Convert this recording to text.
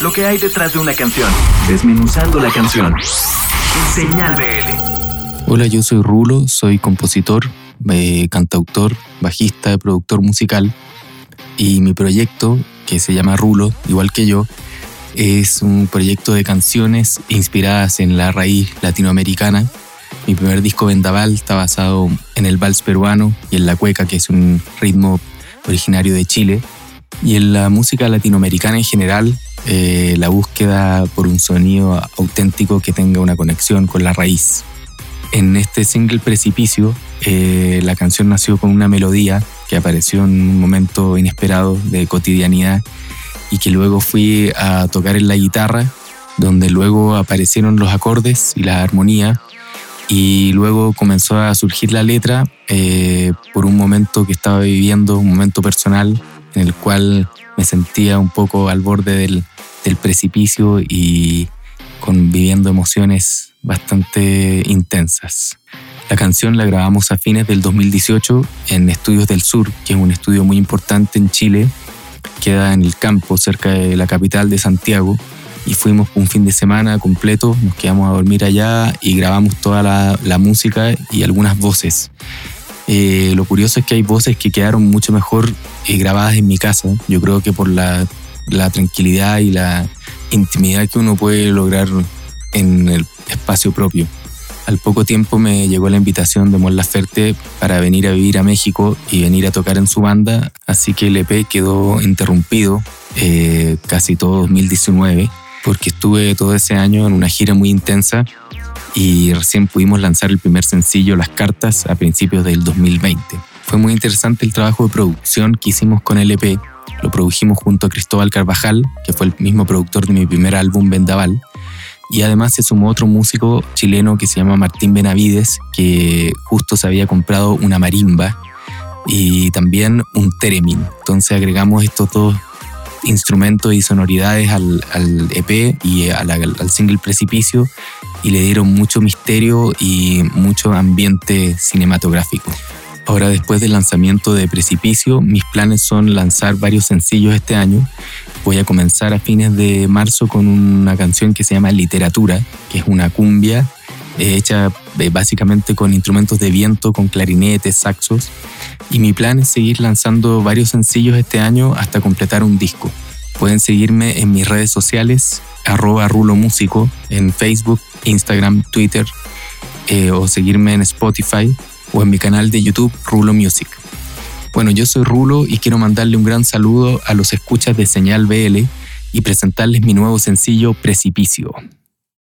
lo que hay detrás de una canción, desmenuzando la canción. Señal BL. Hola, yo soy Rulo, soy compositor, eh, cantautor, bajista, productor musical y mi proyecto, que se llama Rulo, igual que yo, es un proyecto de canciones inspiradas en la raíz latinoamericana. Mi primer disco Vendaval está basado en el vals peruano y en la cueca, que es un ritmo originario de Chile. Y en la música latinoamericana en general, eh, la búsqueda por un sonido auténtico que tenga una conexión con la raíz. En este single Precipicio, eh, la canción nació con una melodía que apareció en un momento inesperado de cotidianidad y que luego fui a tocar en la guitarra, donde luego aparecieron los acordes y la armonía y luego comenzó a surgir la letra eh, por un momento que estaba viviendo, un momento personal en el cual me sentía un poco al borde del, precipicio y con, viviendo emociones bastante intensas. La canción la grabamos a fines del 2018 en Estudios del Sur, que es un estudio muy importante en Chile, queda en el campo cerca de la capital de Santiago y fuimos un fin de semana completo, nos quedamos a dormir allá y grabamos toda la música y algunas voces. Eh, lo curioso es que hay voces que quedaron mucho mejor eh, grabadas en mi casa. Yo creo que por la, tranquilidad y la intimidad que uno puede lograr en el espacio propio. Al poco tiempo me llegó la invitación de Mon Laferte para venir a vivir a México y venir a tocar en su banda, así que el EP quedó interrumpido eh, casi todo 2019 porque estuve todo ese año en una gira muy intensa y recién pudimos lanzar el primer sencillo Las Cartas a principios del 2020. Fue muy interesante el trabajo de producción que hicimos con el EP. Lo produjimos junto a Cristóbal Carvajal, que fue el mismo productor de mi primer álbum Vendaval. Y además se sumó otro músico chileno que se llama Martín Benavides, que justo se había comprado una marimba y también un teremin. Entonces agregamos estos dos instrumentos y sonoridades al, EP y al single Precipicio y le dieron mucho misterio y mucho ambiente cinematográfico. Ahora después del lanzamiento de Precipicio, mis planes son lanzar varios sencillos este año. Voy a comenzar a fines de marzo con una canción que se llama Literatura, que es una cumbia eh, hecha eh, básicamente con instrumentos de viento, con clarinetes, saxos. Y mi plan es seguir lanzando varios sencillos este año hasta completar un disco. Pueden seguirme en mis redes sociales, arroba Rulo Músico, en Facebook, Instagram, Twitter, eh, o seguirme en Spotify o en mi canal de YouTube Rulo Music. Bueno, yo soy Rulo y quiero mandarle un gran saludo a los escuchas de Señal BL y presentarles mi nuevo sencillo Precipicio.